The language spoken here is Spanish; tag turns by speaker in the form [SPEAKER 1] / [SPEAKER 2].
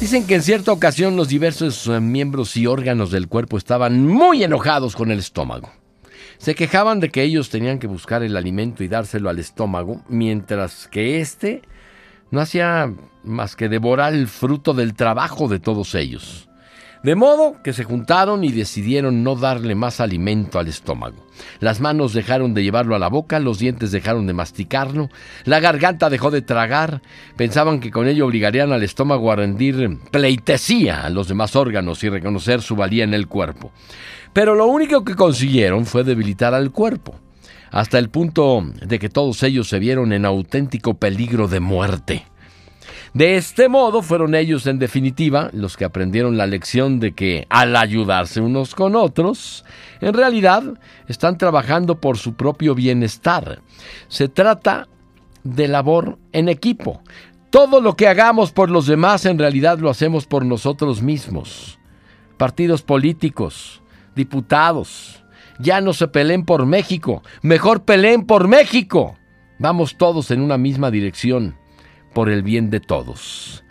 [SPEAKER 1] Dicen que en cierta ocasión los diversos eh, miembros y órganos del cuerpo estaban muy enojados con el estómago. Se quejaban de que ellos tenían que buscar el alimento y dárselo al estómago, mientras que éste no hacía más que devorar el fruto del trabajo de todos ellos. De modo que se juntaron y decidieron no darle más alimento al estómago. Las manos dejaron de llevarlo a la boca, los dientes dejaron de masticarlo, la garganta dejó de tragar, pensaban que con ello obligarían al estómago a rendir pleitesía a los demás órganos y reconocer su valía en el cuerpo. Pero lo único que consiguieron fue debilitar al cuerpo, hasta el punto de que todos ellos se vieron en auténtico peligro de muerte. De este modo fueron ellos en definitiva los que aprendieron la lección de que al ayudarse unos con otros, en realidad están trabajando por su propio bienestar. Se trata de labor en equipo. Todo lo que hagamos por los demás en realidad lo hacemos por nosotros mismos. Partidos políticos, diputados, ya no se peleen por México, mejor peleen por México. Vamos todos en una misma dirección por el bien de todos.